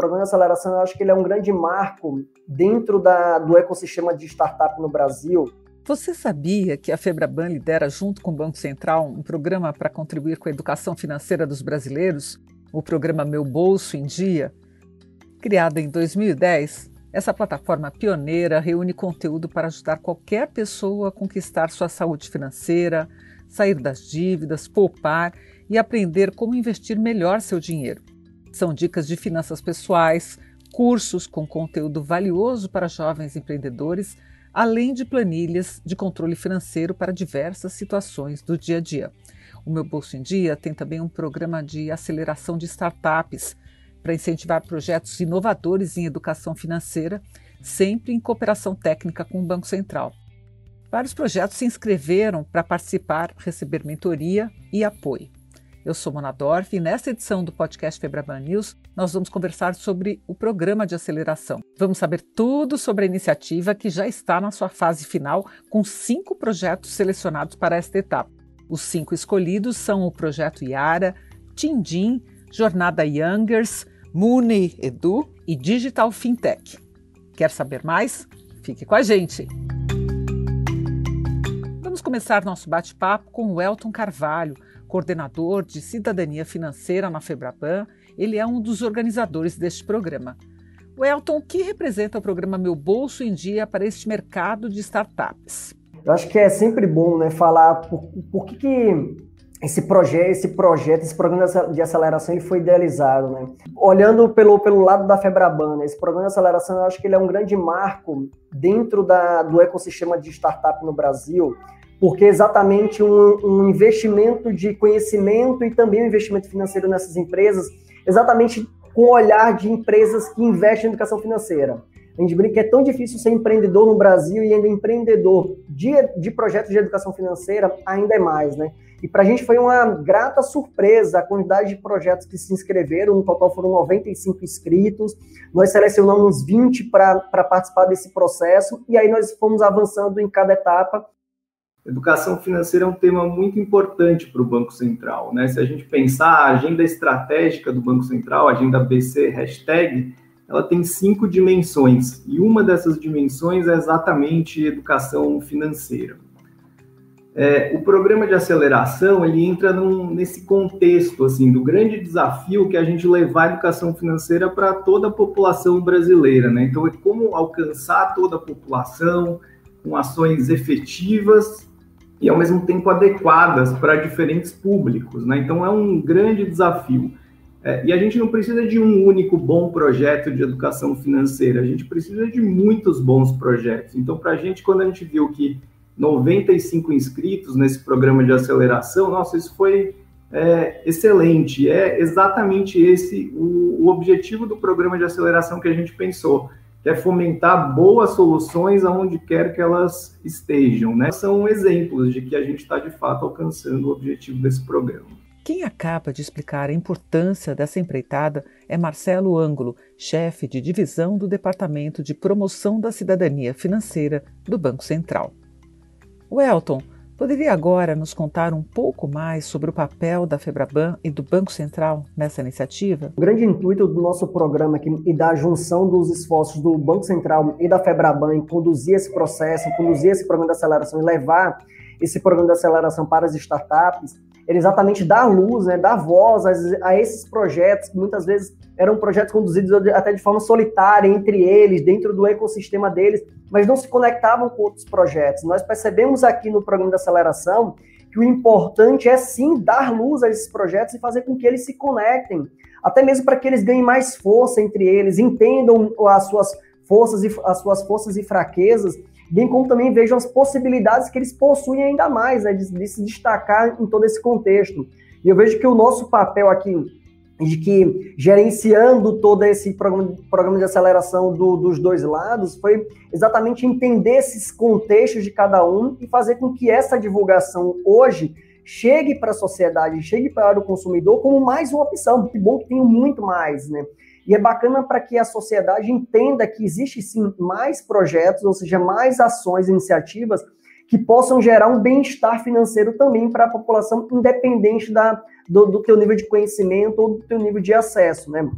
programa de aceleração, eu acho que ele é um grande marco dentro da, do ecossistema de startup no Brasil. Você sabia que a Febraban lidera, junto com o Banco Central, um programa para contribuir com a educação financeira dos brasileiros, o programa Meu Bolso em Dia? Criada em 2010, essa plataforma pioneira reúne conteúdo para ajudar qualquer pessoa a conquistar sua saúde financeira, sair das dívidas, poupar e aprender como investir melhor seu dinheiro. São dicas de finanças pessoais, cursos com conteúdo valioso para jovens empreendedores, além de planilhas de controle financeiro para diversas situações do dia a dia. O Meu Bolso em Dia tem também um programa de aceleração de startups para incentivar projetos inovadores em educação financeira, sempre em cooperação técnica com o Banco Central. Vários projetos se inscreveram para participar, receber mentoria e apoio. Eu sou Mona Dorf e nesta edição do podcast Febraban News nós vamos conversar sobre o programa de aceleração. Vamos saber tudo sobre a iniciativa que já está na sua fase final com cinco projetos selecionados para esta etapa. Os cinco escolhidos são o Projeto Yara, Tindim, Jornada Youngers, Muni Edu e Digital Fintech. Quer saber mais? Fique com a gente! Vamos começar nosso bate-papo com o Elton Carvalho, coordenador de Cidadania Financeira na Febraban. Ele é um dos organizadores deste programa. O Elton, o que representa o programa Meu Bolso em Dia para este mercado de startups? Eu acho que é sempre bom né, falar por, por que, que esse projeto, esse projeto, esse programa de aceleração ele foi idealizado, né? Olhando pelo, pelo lado da Febraban, né, esse programa de aceleração, eu acho que ele é um grande marco dentro da, do ecossistema de startup no Brasil, porque é exatamente um, um investimento de conhecimento e também um investimento financeiro nessas empresas, exatamente com o olhar de empresas que investem em educação financeira. A gente brinca que é tão difícil ser empreendedor no Brasil e ainda empreendedor de, de projetos de educação financeira ainda é mais, né? E para a gente foi uma grata surpresa a quantidade de projetos que se inscreveram, no total foram 95 inscritos, nós selecionamos 20 para participar desse processo, e aí nós fomos avançando em cada etapa. Educação financeira é um tema muito importante para o Banco Central. Né? Se a gente pensar a agenda estratégica do Banco Central, agenda BC, hashtag, ela tem cinco dimensões, e uma dessas dimensões é exatamente educação financeira. É, o programa de aceleração ele entra num, nesse contexto assim do grande desafio que é a gente levar a educação financeira para toda a população brasileira, né? Então é como alcançar toda a população com ações efetivas e ao mesmo tempo adequadas para diferentes públicos, né? Então é um grande desafio. É, e a gente não precisa de um único bom projeto de educação financeira, a gente precisa de muitos bons projetos. Então, para a gente, quando a gente viu que 95 inscritos nesse programa de aceleração, nossa, isso foi é, excelente. É exatamente esse o, o objetivo do programa de aceleração que a gente pensou, que é fomentar boas soluções aonde quer que elas estejam. Né? São exemplos de que a gente está, de fato, alcançando o objetivo desse programa. Quem acaba de explicar a importância dessa empreitada é Marcelo Ângulo, chefe de divisão do Departamento de Promoção da Cidadania Financeira do Banco Central. O Elton, poderia agora nos contar um pouco mais sobre o papel da Febraban e do Banco Central nessa iniciativa? O grande intuito do nosso programa aqui e da junção dos esforços do Banco Central e da Febraban em conduzir esse processo, em conduzir esse programa de aceleração e levar esse programa de aceleração para as startups era exatamente dar luz, né, dar voz a, a, esses projetos, que muitas vezes eram projetos conduzidos até de forma solitária entre eles, dentro do ecossistema deles, mas não se conectavam com outros projetos. Nós percebemos aqui no programa de aceleração que o importante é sim dar luz a esses projetos e fazer com que eles se conectem, até mesmo para que eles ganhem mais força entre eles, entendam as suas forças e as suas forças e fraquezas bem como também vejam as possibilidades que eles possuem ainda mais, né, de, de, se destacar em todo esse contexto. E eu vejo que o nosso papel aqui, de que gerenciando todo esse programa, programa de aceleração do, dos dois lados, foi exatamente entender esses contextos de cada um e fazer com que essa divulgação hoje chegue para a sociedade, chegue para o consumidor como mais uma opção. Que bom que tem muito mais, né? E é bacana para que a sociedade entenda que existe sim mais projetos, ou seja, mais ações, iniciativas que possam gerar um bem-estar financeiro também para a população, independente da, do, do teu nível de conhecimento ou do teu nível de acesso, né?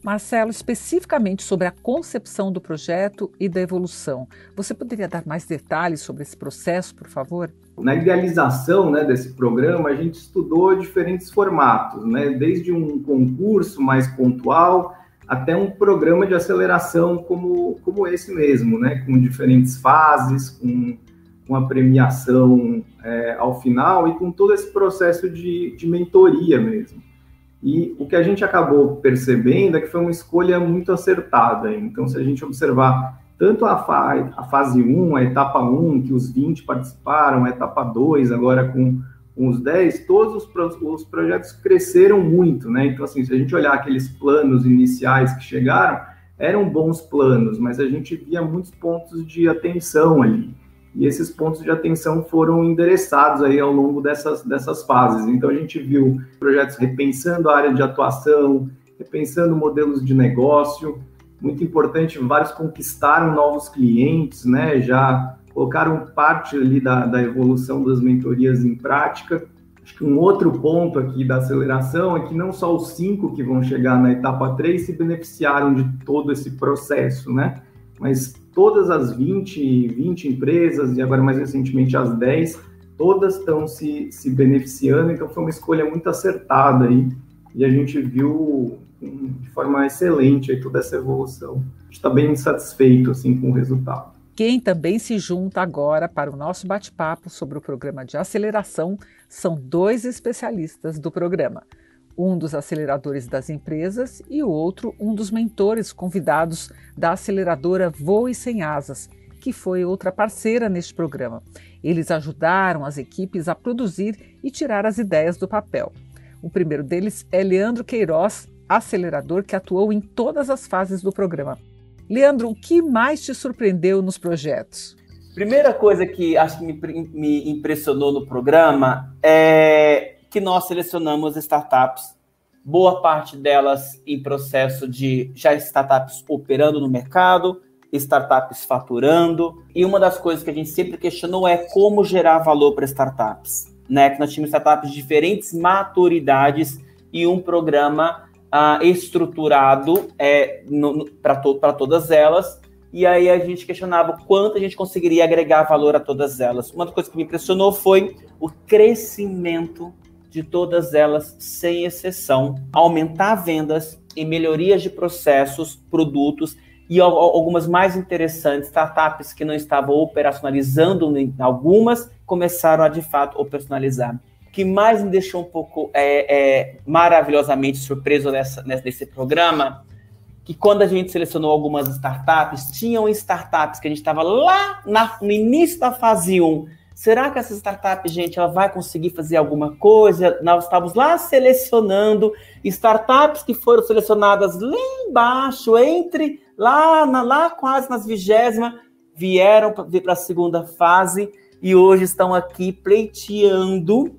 Marcelo, especificamente sobre a concepção do projeto e da evolução, você poderia dar mais detalhes sobre esse processo, por favor? Na idealização né, desse programa, a gente estudou diferentes formatos, né, desde um concurso mais pontual até um programa de aceleração como, como esse mesmo, né, com diferentes fases, com, com a premiação é, ao final e com todo esse processo de, de mentoria mesmo. E o que a gente acabou percebendo é que foi uma escolha muito acertada. Então, se a gente observar tanto a, fa a fase 1, a etapa 1, que os 20 participaram, a etapa 2, agora com, com os 10, todos os, pro os projetos cresceram muito, né? Então, assim, se a gente olhar aqueles planos iniciais que chegaram, eram bons planos, mas a gente via muitos pontos de atenção ali e esses pontos de atenção foram endereçados aí ao longo dessas, dessas fases. Então a gente viu projetos repensando a área de atuação, repensando modelos de negócio. Muito importante, vários conquistaram novos clientes, né? Já colocaram parte ali da, da evolução das mentorias em prática. Acho que um outro ponto aqui da aceleração é que não só os cinco que vão chegar na etapa 3 se beneficiaram de todo esse processo, né? Mas todas as 20, 20 empresas, e agora mais recentemente as 10, todas estão se, se beneficiando, então foi uma escolha muito acertada aí, e a gente viu excelente aí toda essa evolução. Está bem satisfeito assim, com o resultado. Quem também se junta agora para o nosso bate-papo sobre o programa de aceleração são dois especialistas do programa um dos aceleradores das empresas e o outro um dos mentores convidados da aceleradora Voe Sem Asas, que foi outra parceira neste programa. Eles ajudaram as equipes a produzir e tirar as ideias do papel. O primeiro deles é Leandro Queiroz, acelerador que atuou em todas as fases do programa. Leandro, o que mais te surpreendeu nos projetos? Primeira coisa que acho que me, me impressionou no programa é que nós selecionamos startups, boa parte delas em processo de já startups operando no mercado, startups faturando. E uma das coisas que a gente sempre questionou é como gerar valor para startups. Né? Que nós tínhamos startups de diferentes maturidades e um programa uh, estruturado é, para to todas elas. E aí a gente questionava quanto a gente conseguiria agregar valor a todas elas. Uma das coisas que me impressionou foi o crescimento de todas elas, sem exceção, aumentar vendas e melhorias de processos, produtos e algumas mais interessantes, startups que não estavam operacionalizando, algumas começaram a de fato operacionalizar. Que mais me deixou um pouco é, é, maravilhosamente surpreso nessa, nesse programa, que quando a gente selecionou algumas startups, tinham startups que a gente estava lá na, no início da fase 1, Será que essa startup, gente, ela vai conseguir fazer alguma coisa? Nós estávamos lá selecionando startups que foram selecionadas lá embaixo, entre lá, na, lá quase nas vigésimas, vieram para a segunda fase e hoje estão aqui pleiteando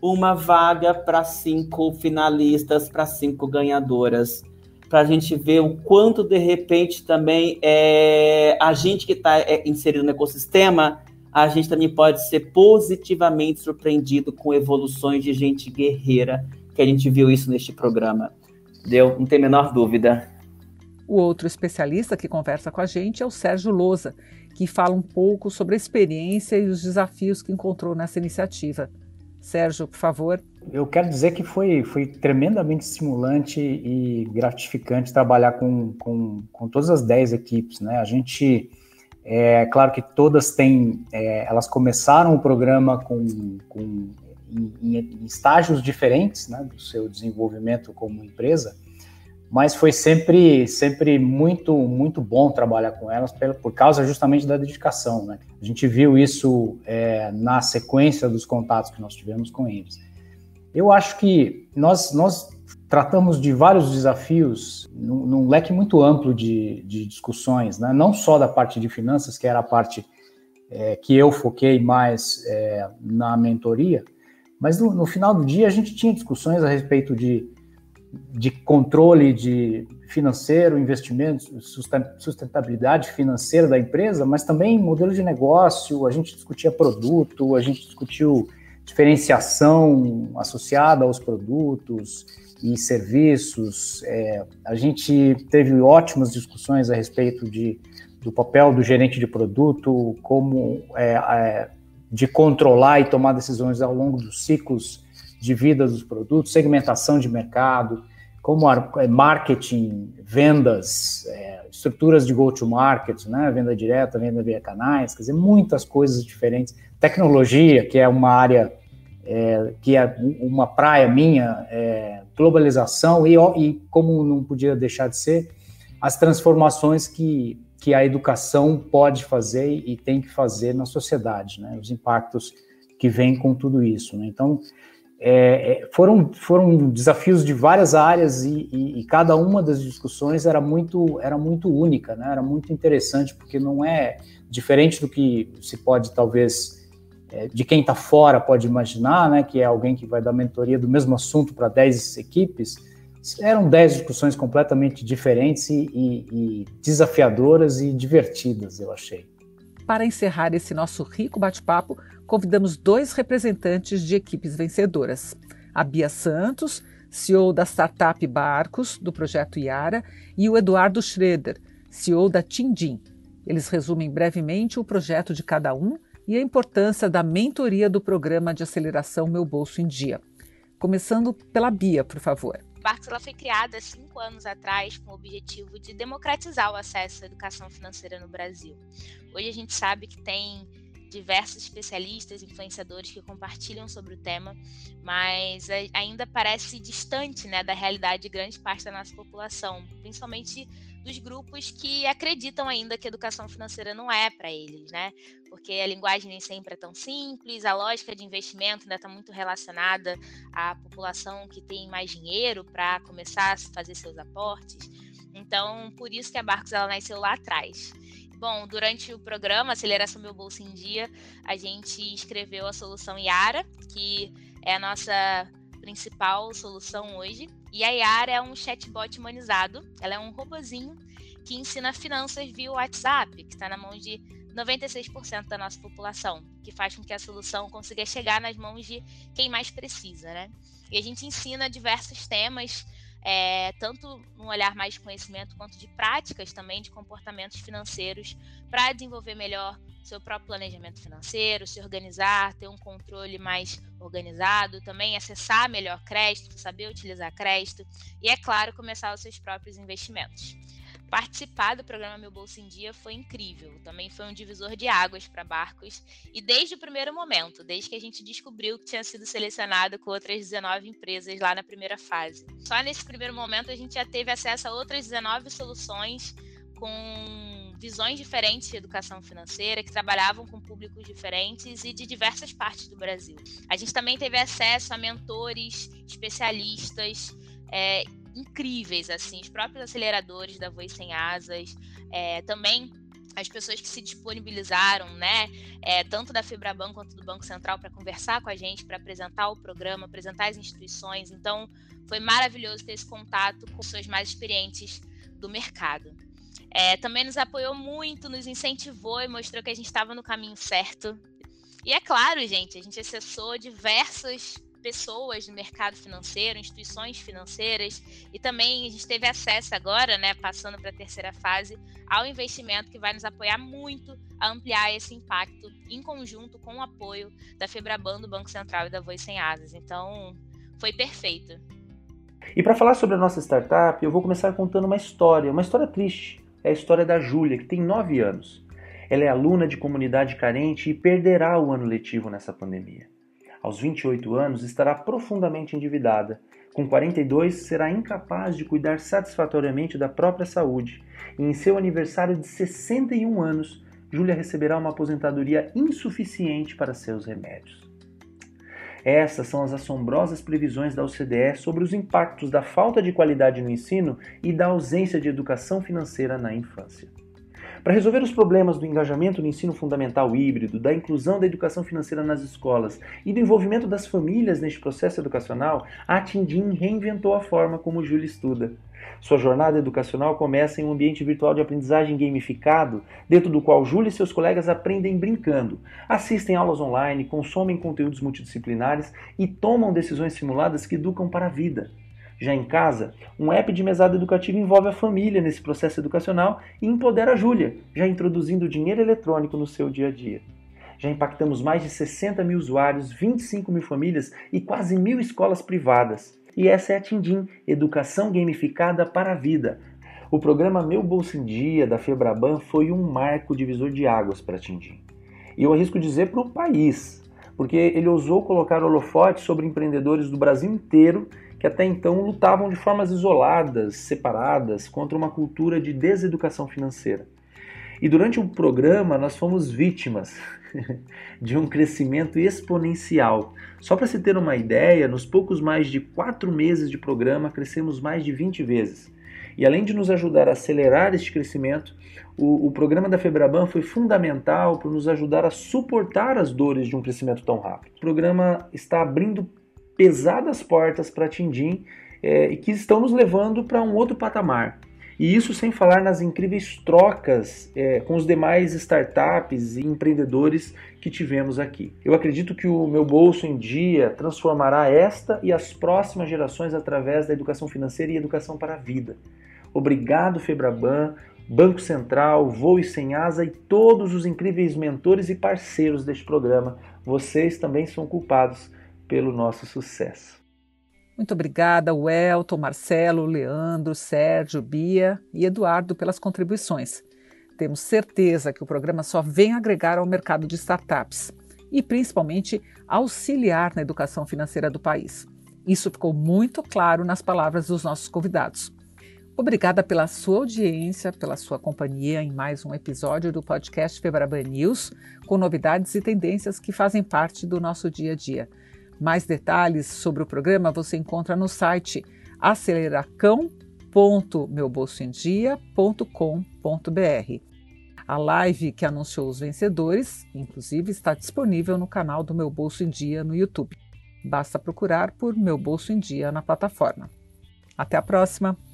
uma vaga para cinco finalistas, para cinco ganhadoras. Para a gente ver o quanto, de repente, também é, a gente que está é, inserido no ecossistema a gente também pode ser positivamente surpreendido com evoluções de gente guerreira, que a gente viu isso neste programa. Deu? Não tem a menor dúvida. O outro especialista que conversa com a gente é o Sérgio Lousa, que fala um pouco sobre a experiência e os desafios que encontrou nessa iniciativa. Sérgio, por favor. Eu quero dizer que foi, foi tremendamente estimulante e gratificante trabalhar com, com, com todas as 10 equipes. Né? A gente é claro que todas têm, é, elas começaram o programa com, com em, em, estágios diferentes, né, do seu desenvolvimento como empresa, mas foi sempre, sempre muito, muito bom trabalhar com elas por, causa justamente da dedicação, né? A gente viu isso é, na sequência dos contatos que nós tivemos com eles. Eu acho que nós, nós tratamos de vários desafios num, num leque muito amplo de, de discussões, né? não só da parte de finanças, que era a parte é, que eu foquei mais é, na mentoria, mas no, no, final do dia a gente tinha discussões a respeito de, de controle de financeiro, investimentos, sustentabilidade financeira da empresa, mas também modelo de negócio, a gente discutia produto, a gente discutiu diferenciação associada aos produtos e serviços. É, a gente teve ótimas discussões a respeito de, do papel do gerente de produto, como é, é, de controlar e tomar decisões ao longo dos ciclos de vida dos produtos, segmentação de mercado, como é, marketing, vendas, é, estruturas de go-to-market, né, venda direta, venda via canais, quer dizer, muitas coisas diferentes. Tecnologia, que é uma área, é, que é uma praia minha, é, globalização e, e, como não podia deixar de ser, as transformações que, que a educação pode fazer e tem que fazer na sociedade, né, os impactos que vêm com tudo isso. Né? Então, é, é, foram, foram desafios de várias áreas e, e, e, cada uma das discussões era muito, era muito única, né? era muito interessante, porque não é diferente do que se pode, talvez, é, de quem está fora pode imaginar, né? que é alguém que vai dar mentoria do mesmo assunto para 10 equipes. Eram 10 discussões completamente diferentes e, e desafiadoras e divertidas, eu achei. Para encerrar esse nosso rico bate-papo, convidamos dois representantes de equipes vencedoras. A Bia Santos, CEO da startup Barcos, do projeto Iara, e o Eduardo Schroeder, CEO da Tindim. Eles resumem brevemente o projeto de cada um e a importância da mentoria do programa de aceleração Meu Bolso em Dia. Começando pela Bia, por favor. Barcos ela foi criada há cinco anos atrás com o objetivo de democratizar o acesso à educação financeira no Brasil. Hoje a gente sabe que tem diversos especialistas, influenciadores que compartilham sobre o tema, mas ainda parece distante né, da realidade de grande parte da nossa população, principalmente dos grupos que acreditam ainda que educação financeira não é para eles, né? Porque a linguagem nem sempre é tão simples, a lógica de investimento ainda está muito relacionada à população que tem mais dinheiro para começar a fazer seus aportes. Então, por isso que a Barcos ela nasceu lá atrás. Bom, durante o programa Aceleração Meu Bolso em Dia, a gente escreveu a solução Yara, que é a nossa principal solução hoje. E a Yara é um chatbot humanizado, ela é um robozinho que ensina finanças via WhatsApp, que está na mão de 96% da nossa população, que faz com que a solução consiga chegar nas mãos de quem mais precisa, né? E a gente ensina diversos temas é, tanto num olhar mais de conhecimento quanto de práticas também de comportamentos financeiros para desenvolver melhor seu próprio planejamento financeiro, se organizar, ter um controle mais organizado, também acessar melhor crédito, saber utilizar crédito e, é claro, começar os seus próprios investimentos. Participar do programa Meu Bolso em Dia foi incrível. Também foi um divisor de águas para barcos. E desde o primeiro momento, desde que a gente descobriu que tinha sido selecionado com outras 19 empresas lá na primeira fase. Só nesse primeiro momento a gente já teve acesso a outras 19 soluções com visões diferentes de educação financeira, que trabalhavam com públicos diferentes e de diversas partes do Brasil. A gente também teve acesso a mentores, especialistas é, incríveis, assim, os próprios aceleradores da Voz Sem Asas, é, também as pessoas que se disponibilizaram, né, é, tanto da Fibraban quanto do Banco Central, para conversar com a gente, para apresentar o programa, apresentar as instituições. Então, foi maravilhoso ter esse contato com pessoas mais experientes do mercado. É, também nos apoiou muito, nos incentivou e mostrou que a gente estava no caminho certo. E é claro, gente, a gente acessou diversos pessoas no mercado financeiro, instituições financeiras, e também a gente teve acesso agora, né, passando para a terceira fase, ao investimento que vai nos apoiar muito a ampliar esse impacto em conjunto com o apoio da Febraban, do Banco Central e da Voz Sem Asas. Então, foi perfeito. E para falar sobre a nossa startup, eu vou começar contando uma história, uma história triste. É a história da Júlia, que tem 9 anos. Ela é aluna de comunidade carente e perderá o ano letivo nessa pandemia. Aos 28 anos, estará profundamente endividada. Com 42, será incapaz de cuidar satisfatoriamente da própria saúde. E em seu aniversário de 61 anos, Júlia receberá uma aposentadoria insuficiente para seus remédios. Essas são as assombrosas previsões da OCDE sobre os impactos da falta de qualidade no ensino e da ausência de educação financeira na infância. Para resolver os problemas do engajamento no ensino fundamental híbrido, da inclusão da educação financeira nas escolas e do envolvimento das famílias neste processo educacional, a Tindim reinventou a forma como o Júlio estuda. Sua jornada educacional começa em um ambiente virtual de aprendizagem gamificado, dentro do qual Júlio e seus colegas aprendem brincando, assistem aulas online, consomem conteúdos multidisciplinares e tomam decisões simuladas que educam para a vida. Já em casa, um app de mesada educativa envolve a família nesse processo educacional e empodera a Júlia, já introduzindo dinheiro eletrônico no seu dia a dia. Já impactamos mais de 60 mil usuários, 25 mil famílias e quase mil escolas privadas. E essa é a Tindim, Educação Gamificada para a Vida. O programa Meu Bolso em Dia, da Febraban, foi um marco divisor de águas para a Tindim. E eu arrisco dizer para o país, porque ele ousou colocar holofote sobre empreendedores do Brasil inteiro que até então lutavam de formas isoladas, separadas, contra uma cultura de deseducação financeira. E durante o programa nós fomos vítimas de um crescimento exponencial. Só para se ter uma ideia, nos poucos mais de quatro meses de programa crescemos mais de 20 vezes. E além de nos ajudar a acelerar este crescimento, o, o programa da Febraban foi fundamental para nos ajudar a suportar as dores de um crescimento tão rápido. O programa está abrindo pesadas portas para Tindim é, e que estão nos levando para um outro patamar. E isso sem falar nas incríveis trocas é, com os demais startups e empreendedores que tivemos aqui. Eu acredito que o meu bolso em dia transformará esta e as próximas gerações através da educação financeira e educação para a vida. Obrigado, Febraban, Banco Central, Voe Sem Asa e todos os incríveis mentores e parceiros deste programa. Vocês também são culpados pelo nosso sucesso. Muito obrigada, Welton, Marcelo, Leandro, Sérgio, Bia e Eduardo pelas contribuições. Temos certeza que o programa só vem agregar ao mercado de startups e, principalmente, auxiliar na educação financeira do país. Isso ficou muito claro nas palavras dos nossos convidados. Obrigada pela sua audiência, pela sua companhia em mais um episódio do podcast Febraban News, com novidades e tendências que fazem parte do nosso dia a dia. Mais detalhes sobre o programa você encontra no site aceleracão.meubolsoemdia.com.br. A live que anunciou os vencedores, inclusive, está disponível no canal do Meu Bolso em Dia no YouTube. Basta procurar por Meu Bolso em Dia na plataforma. Até a próxima!